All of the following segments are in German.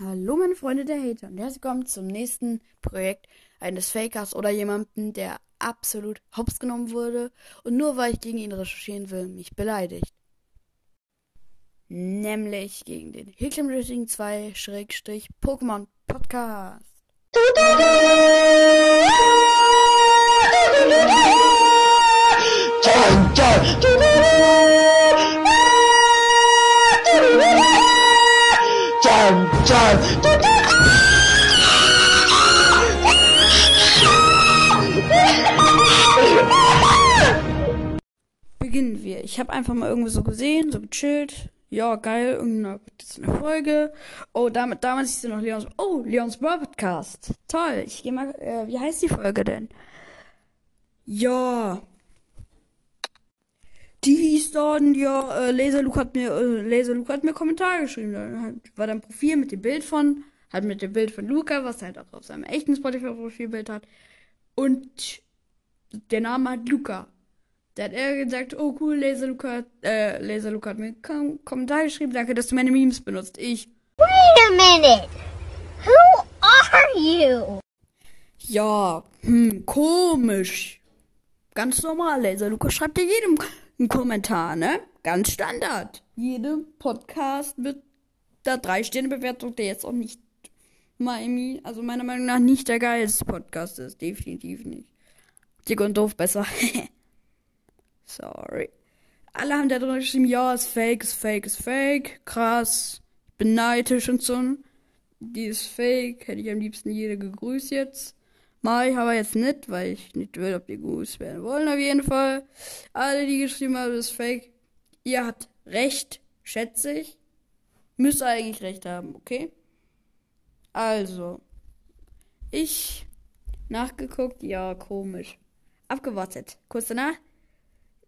Hallo meine Freunde der Hater und herzlich willkommen zum nächsten Projekt eines Fakers oder jemanden, der absolut hops genommen wurde und nur weil ich gegen ihn recherchieren will, mich beleidigt. Nämlich gegen den Hicklem Rating 2 Schrägstrich Pokémon Podcast. Beginnen wir. Ich habe einfach mal irgendwie so gesehen, so gechillt. Ja, geil, irgendeine eine Folge. Oh, damit, damals ist ja noch Leons. Oh, Leons Brawl Podcast. Toll. Ich gehe mal. Äh, wie heißt die Folge denn? Ja. Die hieß dann, ja, äh, Laser Luke hat mir, äh, Laser Luke hat mir Kommentar geschrieben. Da war dann Profil mit dem Bild von, halt mit dem Bild von Luca, was er halt auch auf seinem echten Spotify-Profilbild hat. Und der Name hat Luca. Da hat er gesagt, oh cool, Laser Luca, äh, Laser Luca hat mir einen Kommentar geschrieben, danke, dass du meine Memes benutzt. Ich. Wait a minute! Who are you? Ja, hm, komisch. Ganz normal, Laser Luca schreibt dir jedem einen Kommentar, ne? Ganz Standard. Jedem Podcast mit der drei Sterne Bewertung, der jetzt auch nicht mal, also meiner Meinung nach nicht der geilste Podcast ist, definitiv nicht. Dick und doof besser. Sorry. Alle haben da drunter geschrieben, ja, ist fake, ist fake, ist fake. Krass. Ich bin neidisch und so. Die ist fake. Hätte ich am liebsten jede gegrüßt jetzt. Mach ich aber jetzt nicht, weil ich nicht will, ob die gegrüßt werden wollen, auf jeden Fall. Alle, die geschrieben haben, das ist fake. Ihr habt recht, schätze ich. Müsst eigentlich recht haben, okay? Also. Ich nachgeguckt, ja, komisch. Abgewartet. Kurz danach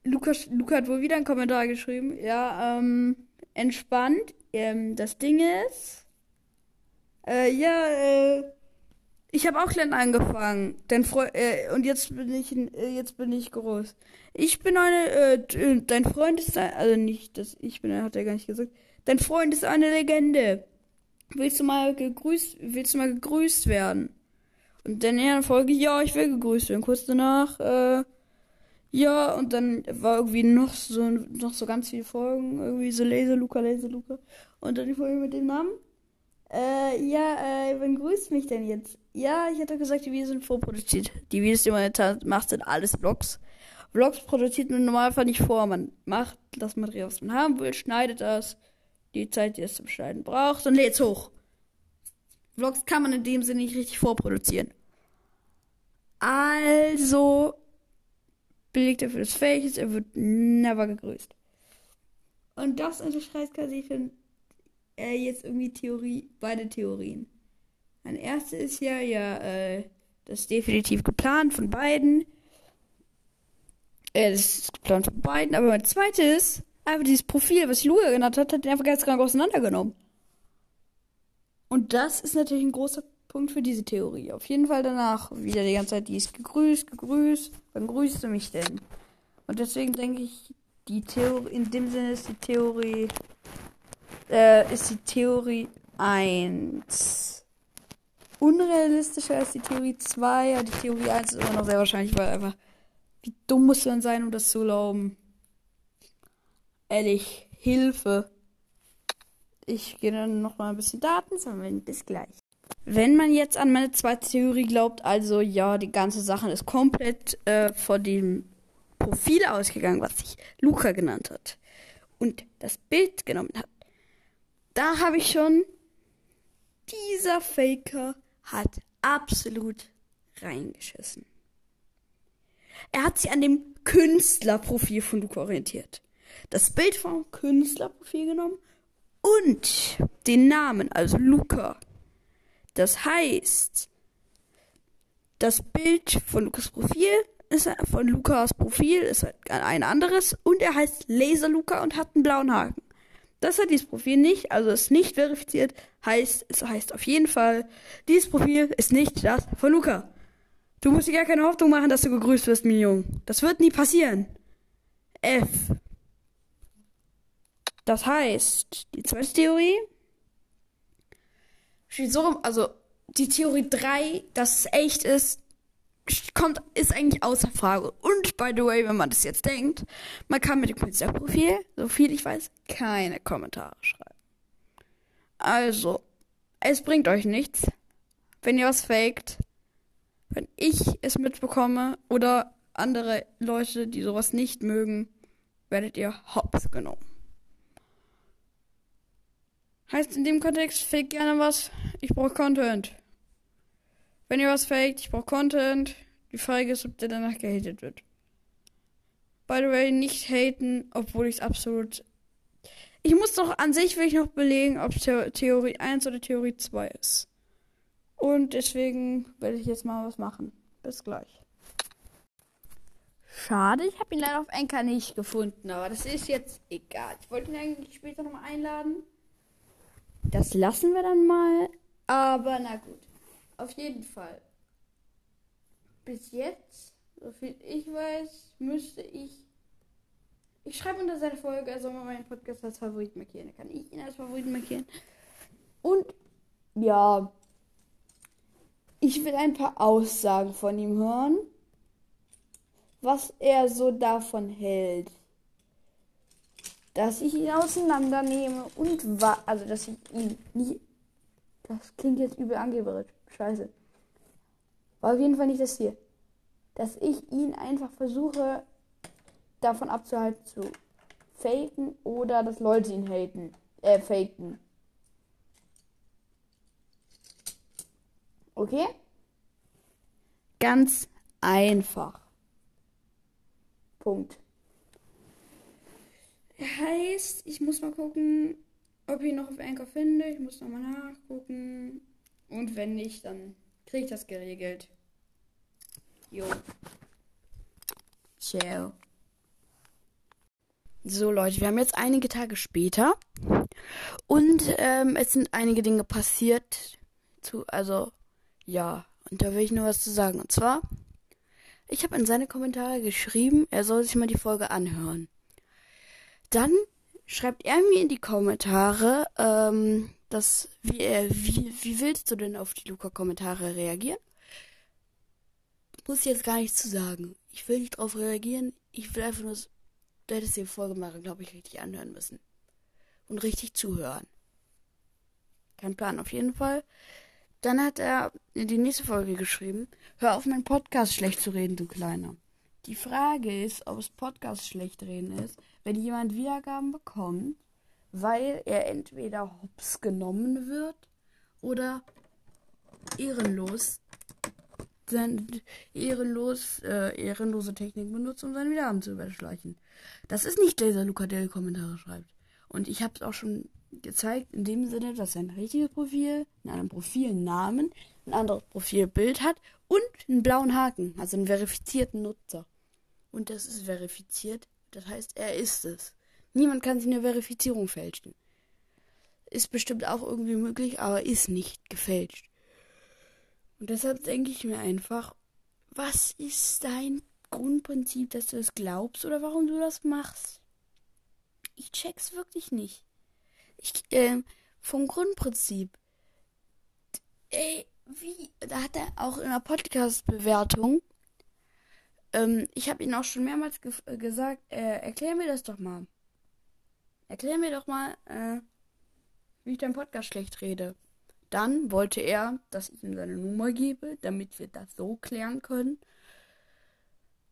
Luca, Luca hat wohl wieder einen Kommentar geschrieben. Ja, ähm, entspannt. Ähm, das Ding ist, äh, ja, äh, ich habe auch klein angefangen. Denn Freu äh, und jetzt bin ich, äh, jetzt bin ich groß. Ich bin eine, äh, dein Freund ist, ein, also nicht, dass ich bin, hat er gar nicht gesagt. Dein Freund ist eine Legende. Willst du mal gegrüßt, willst du mal gegrüßt werden? Und dann in der Folge, ja, ich will gegrüßt werden. Kurz danach, äh, ja, und dann war irgendwie noch so, noch so ganz viele Folgen, irgendwie so Laser Luca, Laser Luca. Und dann die Folge mit dem Namen. Äh, ja, äh, wann grüßt mich denn jetzt? Ja, ich hatte gesagt, die Videos sind vorproduziert. Die Videos, die man macht, sind alles Vlogs. Vlogs produziert man normalerweise nicht vor. Man macht das Material, was man haben will, schneidet das, die Zeit, die es zum Schneiden braucht, und lädt hoch. Vlogs kann man in dem Sinne nicht richtig vorproduzieren. Also belegt er für das ist, er wird never gegrüßt. Und das unterschreibt quasi für äh, jetzt irgendwie Theorie, beide Theorien. Ein erste ist ja, ja, äh, das ist definitiv geplant von beiden. Äh, das ist geplant von beiden, aber mein zweites, einfach dieses Profil, was Lua genannt hat, hat den einfach ganz krank auseinandergenommen. Und das ist natürlich ein großer Punkt für diese Theorie. Auf jeden Fall danach wieder die ganze Zeit, die ist gegrüßt, gegrüßt. Wann grüßt du mich denn? Und deswegen denke ich, die Theorie, in dem Sinne ist die Theorie, äh, ist die Theorie 1 unrealistischer als die Theorie 2. Ja, die Theorie 1 ist immer noch sehr wahrscheinlich, weil einfach, wie dumm muss man sein, um das zu glauben? Ehrlich, Hilfe. Ich gehe dann noch mal ein bisschen Daten sammeln. Bis gleich. Wenn man jetzt an meine zweite Theorie glaubt, also ja, die ganze Sache ist komplett äh, von dem Profil ausgegangen, was sich Luca genannt hat und das Bild genommen hat, da habe ich schon, dieser Faker hat absolut reingeschissen. Er hat sich an dem Künstlerprofil von Luca orientiert. Das Bild vom Künstlerprofil genommen und den Namen, also Luca, das heißt, das Bild von Lukas Profil ist von Lukas Profil ist ein anderes und er heißt Laser Luca und hat einen blauen Haken. Das hat dieses Profil nicht, also ist nicht verifiziert, heißt, es heißt auf jeden Fall, dieses Profil ist nicht das von Luca. Du musst dir gar keine Hoffnung machen, dass du gegrüßt wirst, mein Junge. Das wird nie passieren. F. Das heißt, die zweite Theorie, so rum, also die Theorie 3, dass es echt ist, kommt, ist eigentlich außer Frage. Und by the way, wenn man das jetzt denkt, man kann mit dem Künstlerprofil, so viel ich weiß, keine Kommentare schreiben. Also, es bringt euch nichts, wenn ihr was faked. Wenn ich es mitbekomme oder andere Leute, die sowas nicht mögen, werdet ihr hops genommen. Heißt in dem Kontext, fake gerne was. Ich brauche Content. Wenn ihr was faked, ich brauche Content. Die Frage ist, ob der danach gehatet wird. By the way, nicht haten, obwohl ich es absolut. Ich muss doch an sich will ich noch belegen, ob The Theorie 1 oder Theorie 2 ist. Und deswegen werde ich jetzt mal was machen. Bis gleich. Schade, ich habe ihn leider auf Anchor nicht gefunden, aber das ist jetzt egal. Ich wollte ihn eigentlich später nochmal einladen. Das lassen wir dann mal. Aber na gut. Auf jeden Fall. Bis jetzt, soviel ich weiß, müsste ich. Ich schreibe unter seine Folge, soll mal meinen Podcast als Favorit markieren. Dann kann ich ihn als Favorit markieren. Und ja. Ich will ein paar Aussagen von ihm hören. Was er so davon hält dass ich ihn auseinandernehme und also dass ich ihn nie, das klingt jetzt übel angeberisch, scheiße. War auf jeden Fall nicht das Ziel. Dass ich ihn einfach versuche, davon abzuhalten zu faken oder dass Leute ihn haten, äh, faken. Okay? Ganz einfach. Punkt. Heißt, ich muss mal gucken, ob ich noch auf Anchor finde. Ich muss nochmal nachgucken. Und wenn nicht, dann kriege ich das geregelt. Jo. Ciao. So Leute, wir haben jetzt einige Tage später und ähm, es sind einige Dinge passiert. Zu, also ja, und da will ich nur was zu sagen. Und zwar, ich habe in seine Kommentare geschrieben, er soll sich mal die Folge anhören. Dann schreibt er mir in die Kommentare, ähm, dass, wie, er, wie, wie willst du denn auf die Luca-Kommentare reagieren? Muss ich jetzt gar nichts zu sagen. Ich will nicht drauf reagieren. Ich will einfach nur, du hättest die Folge mal, glaube ich, richtig anhören müssen. Und richtig zuhören. Kein Plan, auf jeden Fall. Dann hat er in die nächste Folge geschrieben, hör auf, meinen Podcast schlecht zu reden, du Kleiner. Die Frage ist, ob es Podcast schlecht reden ist, wenn jemand Wiedergaben bekommt, weil er entweder hops genommen wird oder ehrenlos sein, ehrenlos, äh, ehrenlose Technik benutzt, um seine Wiedergaben zu überschleichen. Das ist nicht Laser Luca, der Kommentare schreibt. Und ich habe es auch schon gezeigt, in dem Sinne, dass sein richtiges Profil, in einem Profilnamen, ein anderes Profilbild hat und einen blauen Haken, also einen verifizierten Nutzer. Und das ist verifiziert das heißt, er ist es. Niemand kann sich eine Verifizierung fälschen. Ist bestimmt auch irgendwie möglich, aber ist nicht gefälscht. Und deshalb denke ich mir einfach, was ist dein Grundprinzip, dass du es glaubst oder warum du das machst? Ich check's wirklich nicht. Ich, äh, vom Grundprinzip. Ey, wie, da hat er auch in der Podcast-Bewertung ähm, ich habe ihn auch schon mehrmals äh, gesagt, äh, erklär mir das doch mal. Erklär mir doch mal, äh, wie ich deinen Podcast schlecht rede. Dann wollte er, dass ich ihm seine Nummer gebe, damit wir das so klären können.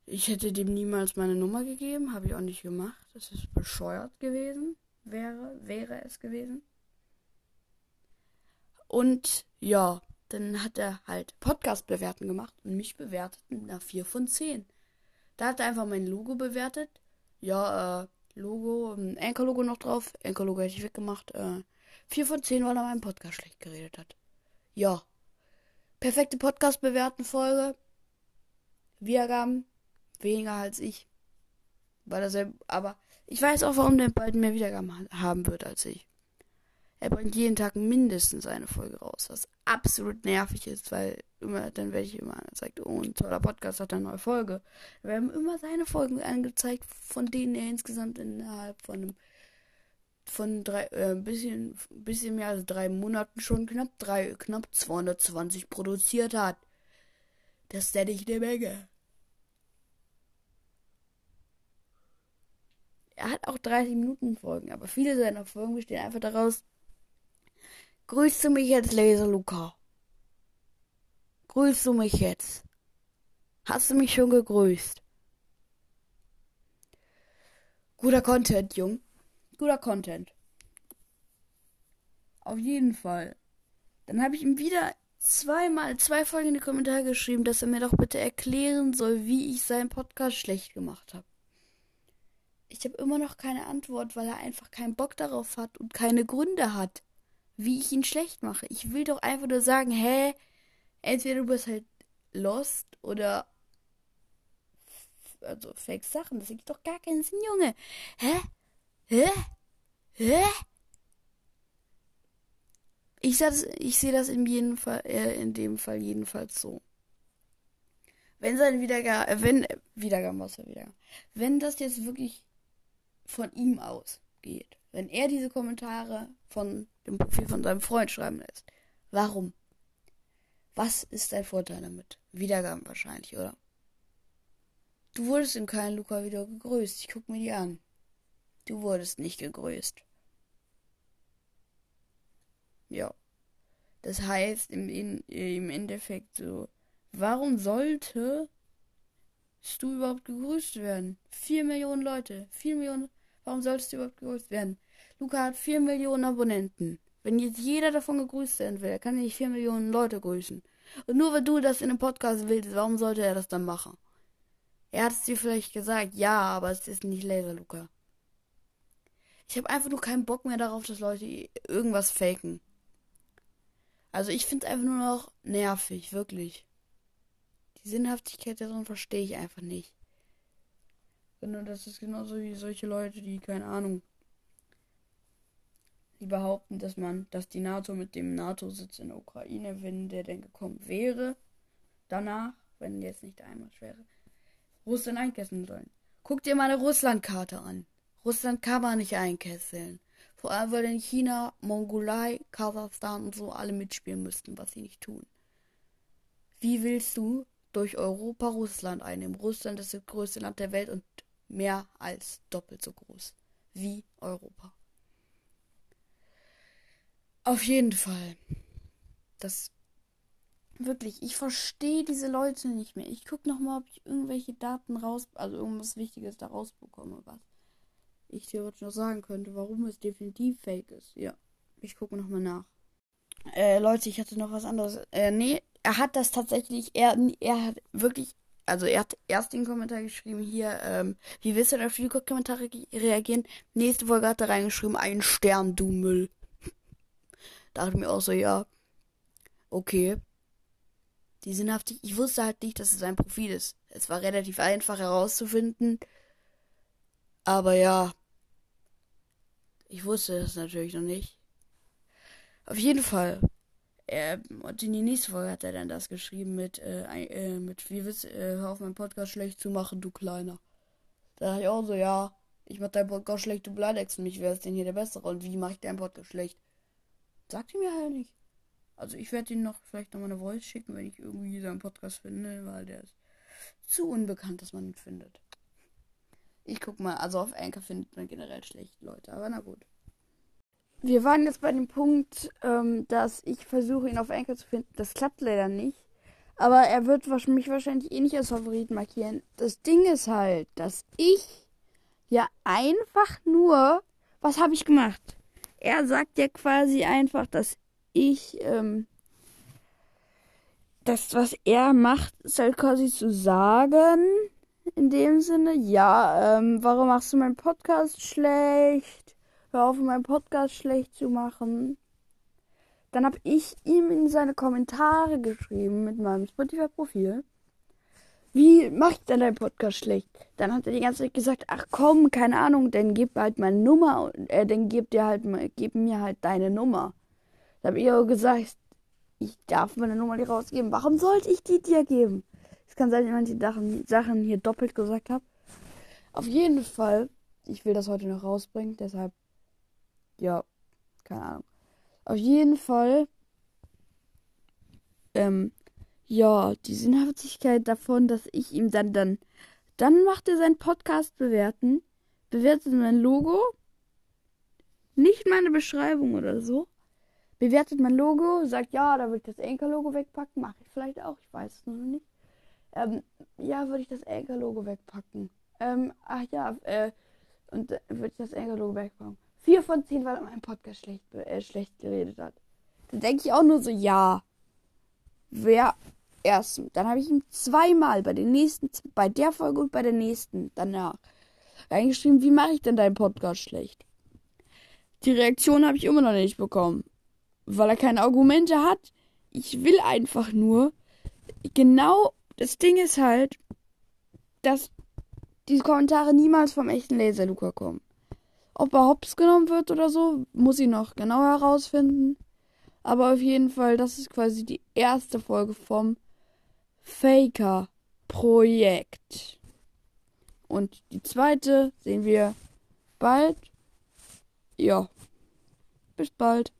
Ich hätte dem niemals meine Nummer gegeben, habe ich auch nicht gemacht. Das ist bescheuert gewesen, wäre, wäre es gewesen. Und ja, dann hat er halt Podcast bewerten gemacht und mich bewertet einer 4 von 10. Da hat er einfach mein Logo bewertet. Ja, äh, Logo, ein Anchor-Logo noch drauf. Anchor-Logo hätte ich weggemacht. Äh, 4 von 10, weil er meinen Podcast schlecht geredet hat. Ja. Perfekte Podcast bewerten Folge. Wiedergaben. Weniger als ich. Weil sehr, aber ich weiß auch, warum der bald mehr Wiedergaben haben wird als ich. Er bringt jeden Tag mindestens eine Folge raus, was absolut nervig ist, weil immer, dann werde ich immer angezeigt, oh, ein toller Podcast hat eine neue Folge. Wir haben immer seine Folgen angezeigt, von denen er insgesamt innerhalb von einem von drei, äh, bisschen, bisschen mehr als drei Monaten schon knapp drei, knapp 220 produziert hat. Das ist ja nicht eine Menge. Er hat auch 30 Minuten Folgen, aber viele seiner Folgen bestehen einfach daraus. Grüßt du mich jetzt, Laser Luca? Grüßt du mich jetzt? Hast du mich schon gegrüßt? Guter Content, Jung. Guter Content. Auf jeden Fall. Dann habe ich ihm wieder zweimal, zwei Folgen in die Kommentare geschrieben, dass er mir doch bitte erklären soll, wie ich seinen Podcast schlecht gemacht habe. Ich habe immer noch keine Antwort, weil er einfach keinen Bock darauf hat und keine Gründe hat, wie ich ihn schlecht mache. Ich will doch einfach nur sagen, hä, entweder du bist halt lost oder also Fake Sachen. Das ergibt doch gar keinen Sinn, Junge. Hä? Hä? Hä? Ich sehe das, ich sehe das in jedem Fall, äh, in dem Fall jedenfalls so. Wenn sein Wiedergabe, äh, wenn, äh, Wiedergaben, was für Wiedergaben. Wenn das jetzt wirklich von ihm ausgeht, wenn er diese Kommentare von dem Profil von seinem Freund schreiben lässt, warum? Was ist dein Vorteil damit? Wiedergaben wahrscheinlich, oder? Du wurdest in keinem Luca-Video gegrüßt. Ich guck mir die an. Du wurdest nicht gegrüßt. Ja. Das heißt im, in, im Endeffekt so, warum sollte du überhaupt gegrüßt werden? Vier Millionen Leute. Vier Millionen. Warum solltest du überhaupt gegrüßt werden? Luca hat vier Millionen Abonnenten. Wenn jetzt jeder davon gegrüßt werden will, kann er nicht vier Millionen Leute grüßen. Und nur weil du das in einem Podcast willst, warum sollte er das dann machen? Er hat es dir vielleicht gesagt, ja, aber es ist nicht Laser Luca. Ich habe einfach nur keinen Bock mehr darauf, dass Leute irgendwas faken. Also ich finde es einfach nur noch nervig, wirklich. Die Sinnhaftigkeit darin verstehe ich einfach nicht. Sondern das ist genauso wie solche Leute, die, keine Ahnung, die behaupten, dass man, dass die NATO mit dem NATO-Sitz in der Ukraine, wenn der denn gekommen wäre, danach, wenn jetzt nicht einmal wäre, Russland einkesseln sollen. Guck dir mal eine Russlandkarte an. Russland kann man nicht einkesseln. Vor allem, weil in China, Mongolei, Kasachstan und so alle mitspielen müssten, was sie nicht tun. Wie willst du durch Europa Russland einnehmen? Russland ist das größte Land der Welt und mehr als doppelt so groß wie Europa. Auf jeden Fall. Das Wirklich, ich verstehe diese Leute nicht mehr. Ich gucke nochmal, ob ich irgendwelche Daten raus, also irgendwas Wichtiges da rausbekomme, was ich theoretisch noch sagen könnte, warum es definitiv fake ist. Ja, ich gucke nochmal nach. Äh, Leute, ich hatte noch was anderes. Äh, nee, er hat das tatsächlich, er, er hat wirklich, also er hat erst den Kommentar geschrieben, hier, ähm, wie willst du denn auf die Kommentare reagieren? Nächste Folge hat er reingeschrieben, ein Stern, du Müll. Dachte mir auch so, ja, okay die sinnhaftig. Ich wusste halt nicht, dass es ein Profil ist. Es war relativ einfach herauszufinden. Aber ja. Ich wusste das natürlich noch nicht. Auf jeden Fall. Er, und in die nächste Folge hat er dann das geschrieben mit, äh, äh mit, wie willst äh, hör auf meinen Podcast schlecht zu machen, du Kleiner. Da dachte ich auch so, ja, ich mach deinen Podcast schlecht, du beleidigst mich, wer ist denn hier der Bessere und wie mach ich deinen Podcast schlecht? Sagt ihm mir halt nicht. Also ich werde ihn noch vielleicht noch mal eine Voice schicken, wenn ich irgendwie seinen Podcast finde, weil der ist zu unbekannt, dass man ihn findet. Ich guck mal, also auf Anchor findet man generell schlecht Leute, aber na gut. Wir waren jetzt bei dem Punkt, ähm, dass ich versuche, ihn auf Anchor zu finden. Das klappt leider nicht. Aber er wird mich wahrscheinlich eh nicht als Favorit markieren. Das Ding ist halt, dass ich ja einfach nur. Was habe ich gemacht? Er sagt ja quasi einfach, dass ich, ähm, das, was er macht, ist halt quasi zu sagen, in dem Sinne, ja, ähm, warum machst du meinen Podcast schlecht? Hör auf, meinen Podcast schlecht zu machen. Dann habe ich ihm in seine Kommentare geschrieben mit meinem Spotify-Profil. Wie mache ich denn deinen Podcast schlecht? Dann hat er die ganze Zeit gesagt, ach komm, keine Ahnung, dann gib halt meine Nummer äh, dann gib dir halt gib mir halt deine Nummer. Da habe ich auch gesagt, ich darf meine Nummer nicht rausgeben. Warum sollte ich die dir geben? Es kann sein, dass ich manche Sachen, hier doppelt gesagt habe. Auf jeden Fall, ich will das heute noch rausbringen, deshalb ja, keine Ahnung. Auf jeden Fall, ähm, ja, die Sinnhaftigkeit davon, dass ich ihm dann, dann, dann macht er seinen Podcast bewerten, bewertet mein Logo, nicht meine Beschreibung oder so, bewertet mein Logo, sagt, ja, da würde ich das Anchor-Logo wegpacken, mache ich vielleicht auch, ich weiß es noch nicht. Ähm, ja, würde ich das Anchor-Logo wegpacken. Ähm, ach ja, äh, und äh, würde ich das Anchor-Logo wegpacken. Vier von zehn, weil er meinen Podcast schlecht, äh, schlecht geredet hat. Dann denke ich auch nur so, ja. Wer erst, dann habe ich ihm zweimal bei den nächsten, bei der Folge und bei der nächsten danach reingeschrieben, wie mache ich denn deinen Podcast schlecht? Die Reaktion habe ich immer noch nicht bekommen, weil er keine Argumente hat. Ich will einfach nur, genau, das Ding ist halt, dass diese Kommentare niemals vom echten Laser Luca kommen. Ob er hops genommen wird oder so, muss ich noch genau herausfinden. Aber auf jeden Fall, das ist quasi die erste Folge vom Faker-Projekt. Und die zweite sehen wir bald. Ja. Bis bald.